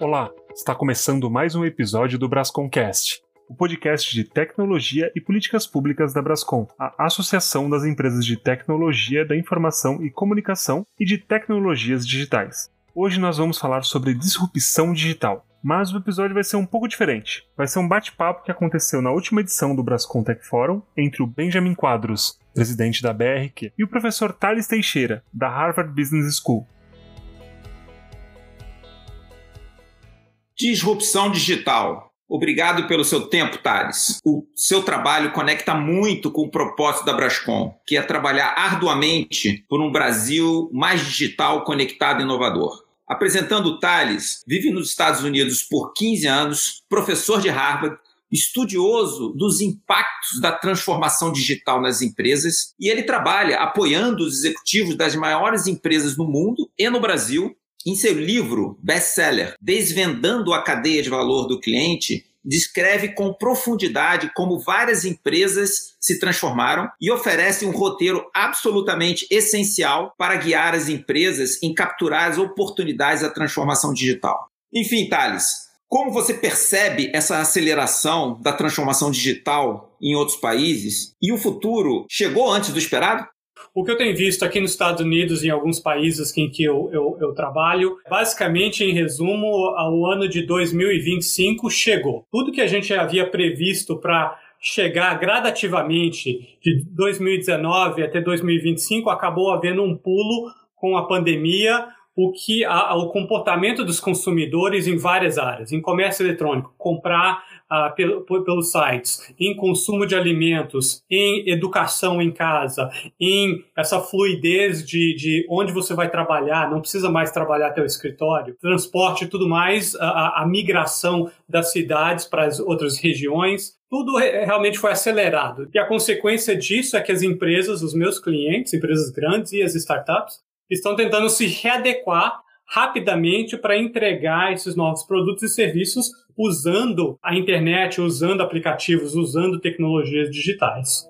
Olá, está começando mais um episódio do Brasconcast, o podcast de tecnologia e políticas públicas da Brascom, a Associação das Empresas de Tecnologia da Informação e Comunicação e de Tecnologias Digitais. Hoje nós vamos falar sobre disrupção digital, mas o episódio vai ser um pouco diferente. Vai ser um bate-papo que aconteceu na última edição do Brascom Tech Forum entre o Benjamin Quadros, presidente da BRQ, e o professor Thales Teixeira, da Harvard Business School. Disrupção digital. Obrigado pelo seu tempo, Thales. O seu trabalho conecta muito com o propósito da Brascom, que é trabalhar arduamente por um Brasil mais digital, conectado e inovador. Apresentando o Thales, vive nos Estados Unidos por 15 anos, professor de Harvard, estudioso dos impactos da transformação digital nas empresas e ele trabalha apoiando os executivos das maiores empresas no mundo e no Brasil em seu livro best-seller, Desvendando a Cadeia de Valor do Cliente, descreve com profundidade como várias empresas se transformaram e oferece um roteiro absolutamente essencial para guiar as empresas em capturar as oportunidades da transformação digital. Enfim, Thales, como você percebe essa aceleração da transformação digital em outros países? E o futuro chegou antes do esperado? O que eu tenho visto aqui nos Estados Unidos e em alguns países em que eu, eu, eu, trabalho, basicamente, em resumo, o ano de 2025 chegou. Tudo que a gente havia previsto para chegar gradativamente de 2019 até 2025 acabou havendo um pulo com a pandemia, o que a, o comportamento dos consumidores em várias áreas, em comércio eletrônico, comprar ah, pelo, pelos sites, em consumo de alimentos, em educação em casa, em essa fluidez de, de onde você vai trabalhar, não precisa mais trabalhar até o escritório, transporte e tudo mais, a, a migração das cidades para as outras regiões, tudo realmente foi acelerado. E a consequência disso é que as empresas, os meus clientes, empresas grandes e as startups, estão tentando se readequar rapidamente para entregar esses novos produtos e serviços usando a internet, usando aplicativos, usando tecnologias digitais.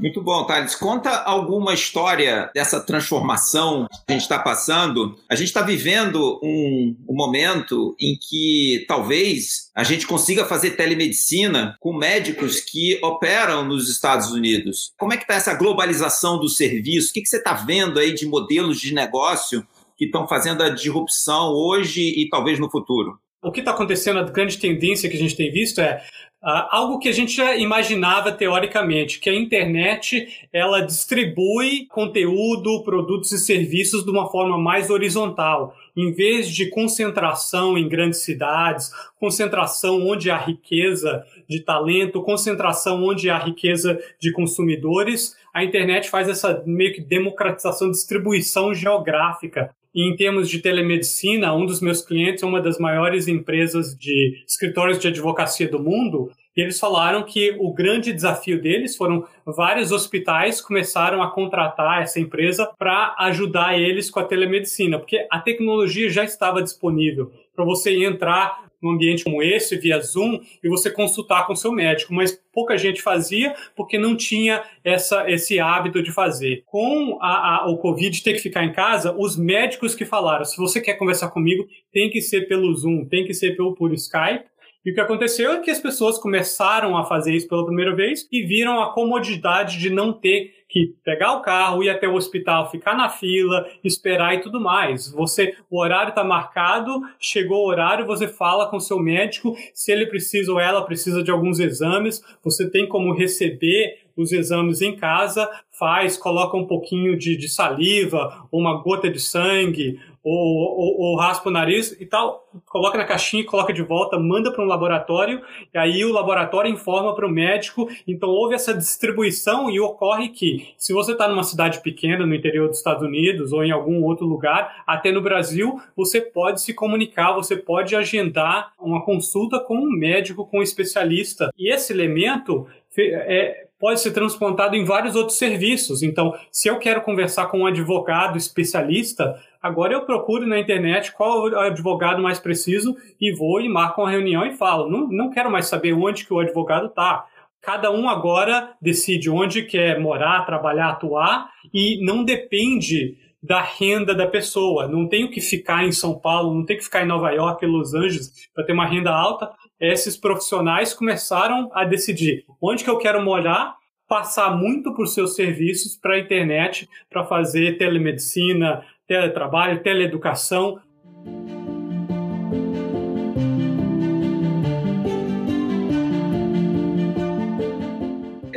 Muito bom, Thales. Conta alguma história dessa transformação que a gente está passando. A gente está vivendo um, um, momento em que talvez a gente consiga fazer telemedicina com médicos que operam nos Estados Unidos. Como é que está essa globalização do serviço? O que, que você está vendo aí de modelos de negócio que estão fazendo a disrupção hoje e talvez no futuro? O que está acontecendo, a grande tendência que a gente tem visto é Uh, algo que a gente já imaginava teoricamente, que a internet ela distribui conteúdo, produtos e serviços de uma forma mais horizontal, em vez de concentração em grandes cidades, concentração onde há riqueza de talento, concentração onde há riqueza de consumidores, a internet faz essa meio que democratização, distribuição geográfica em termos de telemedicina, um dos meus clientes é uma das maiores empresas de escritórios de advocacia do mundo. E eles falaram que o grande desafio deles foram vários hospitais começaram a contratar essa empresa para ajudar eles com a telemedicina, porque a tecnologia já estava disponível para você entrar num ambiente como esse, via Zoom, e você consultar com seu médico, mas pouca gente fazia porque não tinha essa, esse hábito de fazer. Com a, a, o Covid ter que ficar em casa, os médicos que falaram, se você quer conversar comigo, tem que ser pelo Zoom, tem que ser pelo por Skype, e o que aconteceu é que as pessoas começaram a fazer isso pela primeira vez e viram a comodidade de não ter que pegar o carro, ir até o hospital, ficar na fila, esperar e tudo mais. Você, o horário está marcado, chegou o horário, você fala com o seu médico se ele precisa ou ela precisa de alguns exames, você tem como receber os exames em casa, faz, coloca um pouquinho de, de saliva, uma gota de sangue, ou, ou, ou, raspa o nariz e tal, coloca na caixinha, coloca de volta, manda para um laboratório, e aí o laboratório informa para o médico. Então houve essa distribuição e ocorre que, se você está numa cidade pequena, no interior dos Estados Unidos ou em algum outro lugar, até no Brasil, você pode se comunicar, você pode agendar uma consulta com um médico, com um especialista. E esse elemento é, pode ser transplantado em vários outros serviços. Então, se eu quero conversar com um advogado especialista, agora eu procuro na internet qual é o advogado mais preciso e vou e marco uma reunião e falo. Não, não quero mais saber onde que o advogado está. Cada um agora decide onde quer morar, trabalhar, atuar e não depende da renda da pessoa. Não tenho que ficar em São Paulo, não tenho que ficar em Nova York, Los Angeles para ter uma renda alta. Esses profissionais começaram a decidir onde que eu quero morar, passar muito por seus serviços para a internet, para fazer telemedicina, teletrabalho, teleeducação.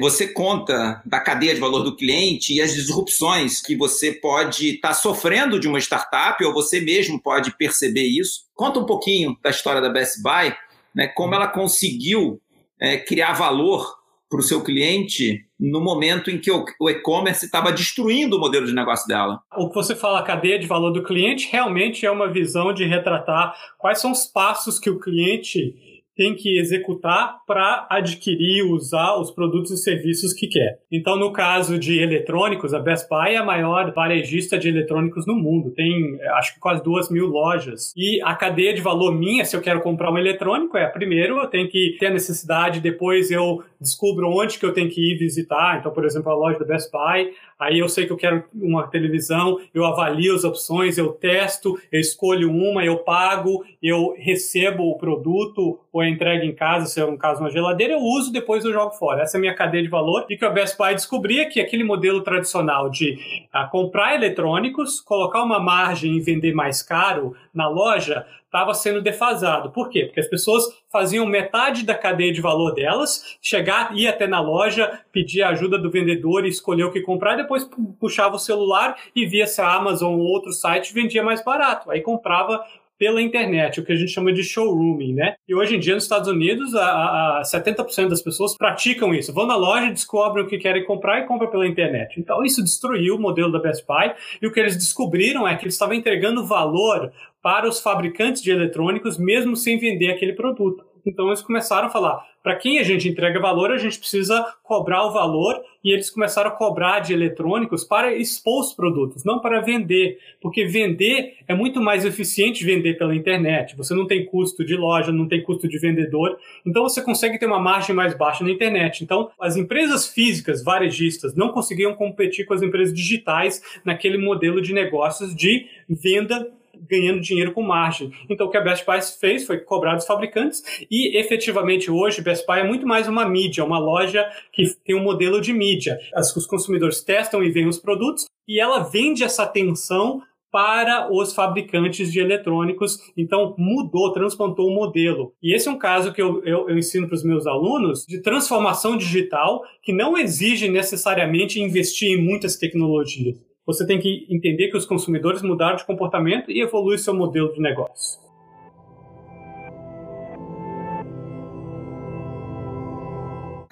Você conta da cadeia de valor do cliente e as disrupções que você pode estar tá sofrendo de uma startup ou você mesmo pode perceber isso. Conta um pouquinho da história da Best Buy, né, como ela conseguiu é, criar valor para o seu cliente no momento em que o, e-commerce estava destruindo o modelo de negócio dela. O que você fala, cadeia de valor do cliente, realmente é uma visão de retratar quais são os passos que o cliente tem que executar para adquirir, usar os produtos e serviços que quer. Então, no caso de eletrônicos, a Best Buy é a maior varejista de eletrônicos no mundo. Tem, acho que quase duas mil lojas. E a cadeia de valor minha, se eu quero comprar um eletrônico, é primeiro eu tenho que ter a necessidade, depois eu descubro onde que eu tenho que ir visitar. Então, por exemplo, a loja da Best Buy, aí eu sei que eu quero uma televisão, eu avalio as opções, eu testo, eu escolho uma, eu pago, eu recebo o produto ou é em casa, se é um caso uma geladeira, eu uso, depois eu jogo fora. Essa é a minha cadeia de valor. E que a Best Buy descobria que aquele modelo tradicional de ah, comprar eletrônicos, colocar uma margem e vender mais caro na loja, estava sendo defasado. Por quê? Porque as pessoas faziam metade da cadeia de valor delas, chegar, ir até na loja, pedir a ajuda do vendedor e escolher o que comprar, depois puxava o celular e via se a Amazon ou outro site vendia mais barato. Aí comprava pela internet, o que a gente chama de showrooming, né? E hoje em dia nos Estados Unidos, a, a 70% das pessoas praticam isso. Vão na loja, descobrem o que querem comprar e compram pela internet. Então isso destruiu o modelo da Best Buy e o que eles descobriram é que eles estavam entregando valor para os fabricantes de eletrônicos mesmo sem vender aquele produto. Então eles começaram a falar: para quem a gente entrega valor, a gente precisa cobrar o valor, e eles começaram a cobrar de eletrônicos para expor os produtos, não para vender, porque vender é muito mais eficiente vender pela internet. Você não tem custo de loja, não tem custo de vendedor, então você consegue ter uma margem mais baixa na internet. Então, as empresas físicas, varejistas, não conseguiam competir com as empresas digitais naquele modelo de negócios de venda ganhando dinheiro com margem. Então, o que a Best Buy fez foi cobrar dos fabricantes e, efetivamente, hoje, Best Buy é muito mais uma mídia, uma loja que tem um modelo de mídia. Os consumidores testam e veem os produtos e ela vende essa atenção para os fabricantes de eletrônicos. Então, mudou, transplantou o modelo. E esse é um caso que eu, eu, eu ensino para os meus alunos de transformação digital que não exige necessariamente investir em muitas tecnologias você tem que entender que os consumidores mudaram de comportamento e evoluir seu modelo de negócio.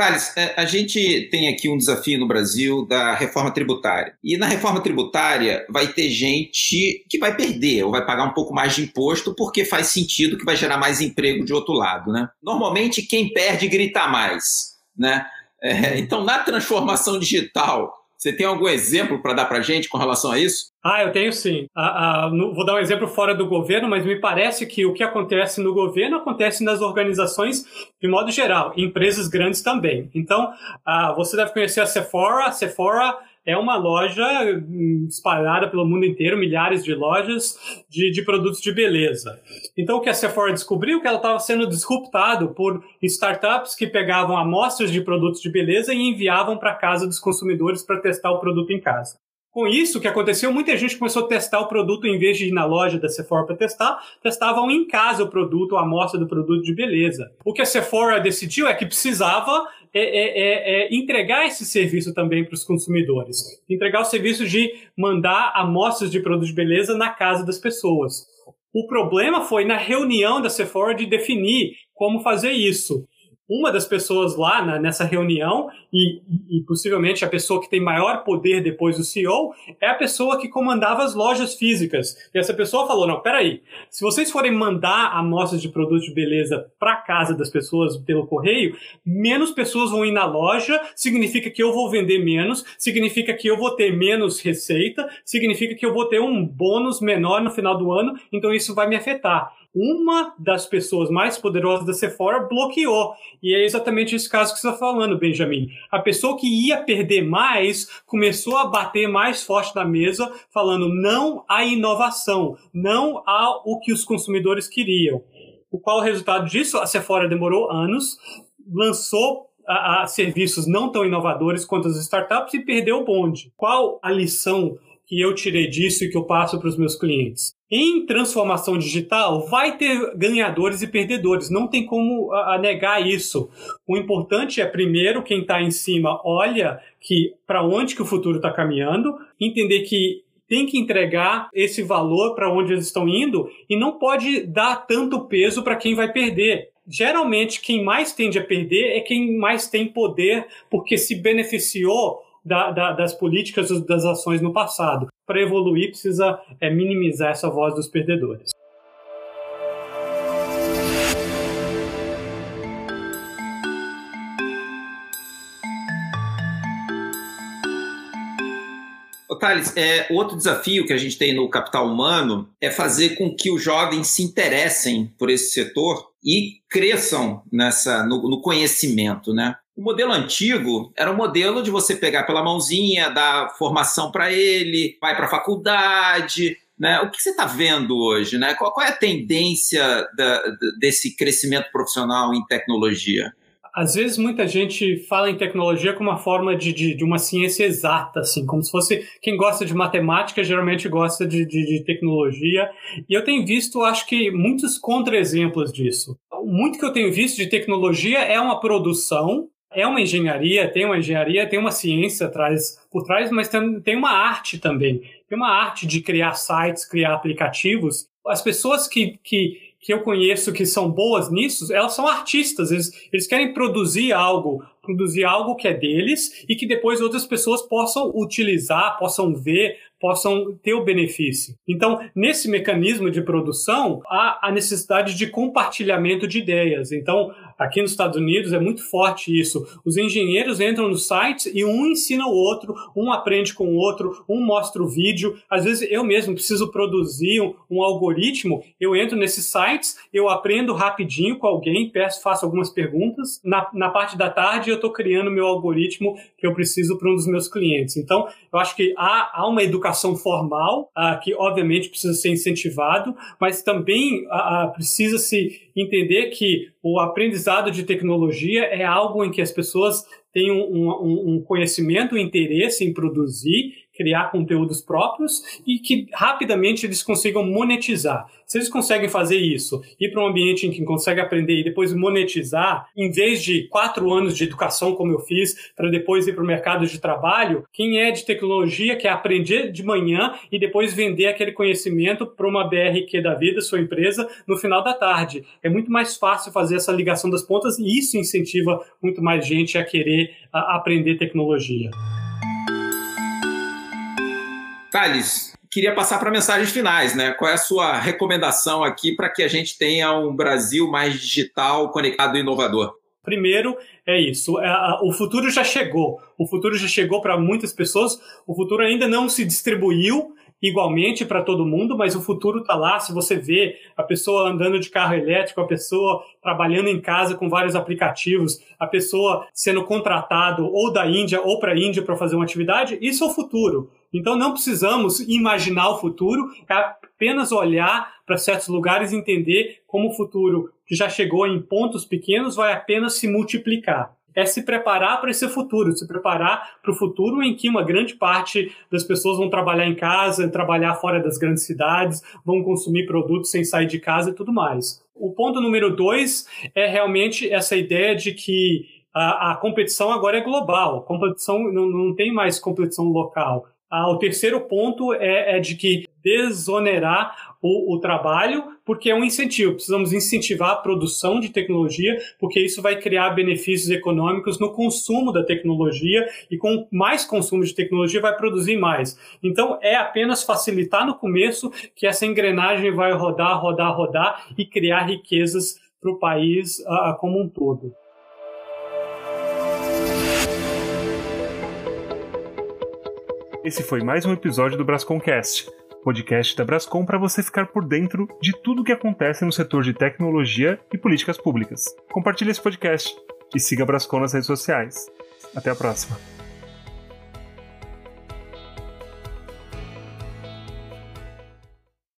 Thales, é, a gente tem aqui um desafio no Brasil da reforma tributária. E na reforma tributária vai ter gente que vai perder ou vai pagar um pouco mais de imposto porque faz sentido que vai gerar mais emprego de outro lado. Né? Normalmente quem perde grita mais. Né? É, então, na transformação digital, você tem algum exemplo para dar para gente com relação a isso? Ah, eu tenho sim. Ah, ah, no, vou dar um exemplo fora do governo, mas me parece que o que acontece no governo acontece nas organizações de modo geral, empresas grandes também. Então, ah, você deve conhecer a Sephora. A Sephora é uma loja hum, espalhada pelo mundo inteiro, milhares de lojas de, de produtos de beleza. Então, o que a Sephora descobriu é que ela estava sendo disruptado por startups que pegavam amostras de produtos de beleza e enviavam para casa dos consumidores para testar o produto em casa. Com isso, o que aconteceu? Muita gente começou a testar o produto em vez de ir na loja da Sephora para testar, testavam em casa o produto, a amostra do produto de beleza. O que a Sephora decidiu é que precisava é, é, é, é entregar esse serviço também para os consumidores. Entregar o serviço de mandar amostras de produtos de beleza na casa das pessoas. O problema foi na reunião da Sephora de definir como fazer isso uma das pessoas lá na, nessa reunião, e, e, possivelmente a pessoa que tem maior poder depois do CEO, é a pessoa que comandava as lojas físicas. E essa pessoa falou: não, peraí, se vocês forem mandar amostras de produtos de beleza para casa das pessoas pelo correio, menos pessoas vão ir na loja, significa que eu vou vender menos, significa que eu vou ter menos receita, significa que eu vou ter um bônus menor no final do ano, então isso vai me afetar. Uma das pessoas mais poderosas da Sephora bloqueou. E é exatamente esse caso que você está falando, Benjamin. A pessoa que ia perder mais começou a bater mais forte na mesa, falando não à inovação, não ao que os consumidores queriam. O qual o resultado disso? A Sephora demorou anos, lançou a, a serviços não tão inovadores quanto as startups e perdeu o bonde. Qual a lição que eu tirei disso e que eu passo para os meus clientes? Em transformação digital, vai ter ganhadores e perdedores, não tem como a, a negar isso. O importante é, primeiro, quem está em cima olha que para onde que o futuro está caminhando, entender que tem que entregar esse valor para onde eles estão indo e não pode dar tanto peso para quem vai perder geralmente quem mais tende a perder é quem mais tem poder, porque se beneficiou da, da, das políticas, das ações no passado. Para evoluir, precisa é, minimizar essa voz dos perdedores. Thales, é, outro desafio que a gente tem no capital humano é fazer com que os jovens se interessem por esse setor e cresçam nessa no, no conhecimento, né? O modelo antigo era um modelo de você pegar pela mãozinha, dar formação para ele, vai para a faculdade, né? O que você está vendo hoje? Né? Qual, qual, é a tendência da, desse crescimento profissional em tecnologia? às vezes muita gente fala em tecnologia como uma forma de, de, de, uma ciência exata, assim, como se fosse quem gosta de matemática geralmente gosta de, de, de tecnologia. E eu tenho visto, acho que, muitos contra-exemplos disso. Muito que eu tenho visto de tecnologia é uma produção, é uma engenharia, tem uma engenharia, tem uma ciência atrás, por trás, mas tem, tem uma arte também. Tem uma arte de criar sites, criar aplicativos. As pessoas que, que que eu conheço que são boas nisso, elas são artistas, eles, eles querem produzir algo, produzir algo que é deles e que depois outras pessoas possam utilizar, possam ver, possam ter o benefício. Então, nesse mecanismo de produção, há a necessidade de compartilhamento de ideias. Então, aqui nos Estados Unidos é muito forte isso. Os engenheiros entram nos sites e um ensina o outro, um aprende com o outro, um mostra o vídeo. Às vezes eu mesmo preciso produzir um, um algoritmo, eu entro nesses sites, eu aprendo rapidinho com alguém, peço, faço algumas perguntas. Na, na parte da tarde eu estou criando meu algoritmo que eu preciso para um dos meus clientes. Então, eu acho que há, há uma educação formal, uh, que obviamente precisa ser incentivado, mas também uh, precisa se entender que o aprendizado de tecnologia é algo em que as pessoas têm um, um, um conhecimento, um interesse em produzir criar conteúdos próprios e que rapidamente eles consigam monetizar. Se eles conseguem fazer isso, ir para um ambiente em que consegue aprender e depois monetizar, em vez de quatro anos de educação, como eu fiz, para depois ir para o mercado de trabalho, quem é de tecnologia quer aprender de manhã e depois vender aquele conhecimento para uma BRQ da vida, sua empresa, no final da tarde. É muito mais fácil fazer essa ligação das pontas e isso incentiva muito mais gente a querer a aprender tecnologia. Thales, queria passar para mensagens finais, né? Qual é a sua recomendação aqui para que a gente tenha um Brasil mais digital, conectado e inovador? Primeiro, é isso. É, o futuro já chegou. O futuro já chegou para muitas pessoas. O futuro ainda não se distribuiu igualmente para todo mundo, mas o futuro está lá. Se você vê a pessoa andando de carro elétrico, a pessoa trabalhando em casa com vários aplicativos, a pessoa sendo contratado ou da Índia ou para a Índia para fazer uma atividade, isso é o futuro. Então não precisamos imaginar o futuro, é apenas olhar para certos lugares e entender como o futuro que já chegou em pontos pequenos vai apenas se multiplicar é se preparar para esse futuro, se preparar para o futuro em que uma grande parte das pessoas vão trabalhar em casa, trabalhar fora das grandes cidades, vão consumir produtos sem sair de casa e tudo mais. O ponto número dois é realmente essa ideia de que a, a competição agora é global, competição não, não tem mais competição local. Ah, o terceiro ponto é, é de que desonerar o, o, trabalho, porque é um incentivo. Precisamos incentivar a produção de tecnologia, porque isso vai criar benefícios econômicos no consumo da tecnologia e com mais consumo de tecnologia vai produzir mais. Então é apenas facilitar no começo que essa engrenagem vai rodar, rodar, rodar e criar riquezas para o país uh, como um todo. Esse foi mais um episódio do Brasconcast. podcast da Brascom para você ficar por dentro de tudo o que acontece no setor de tecnologia e políticas públicas. Compartilhe esse podcast e siga a Brascom nas redes sociais. Até a próxima.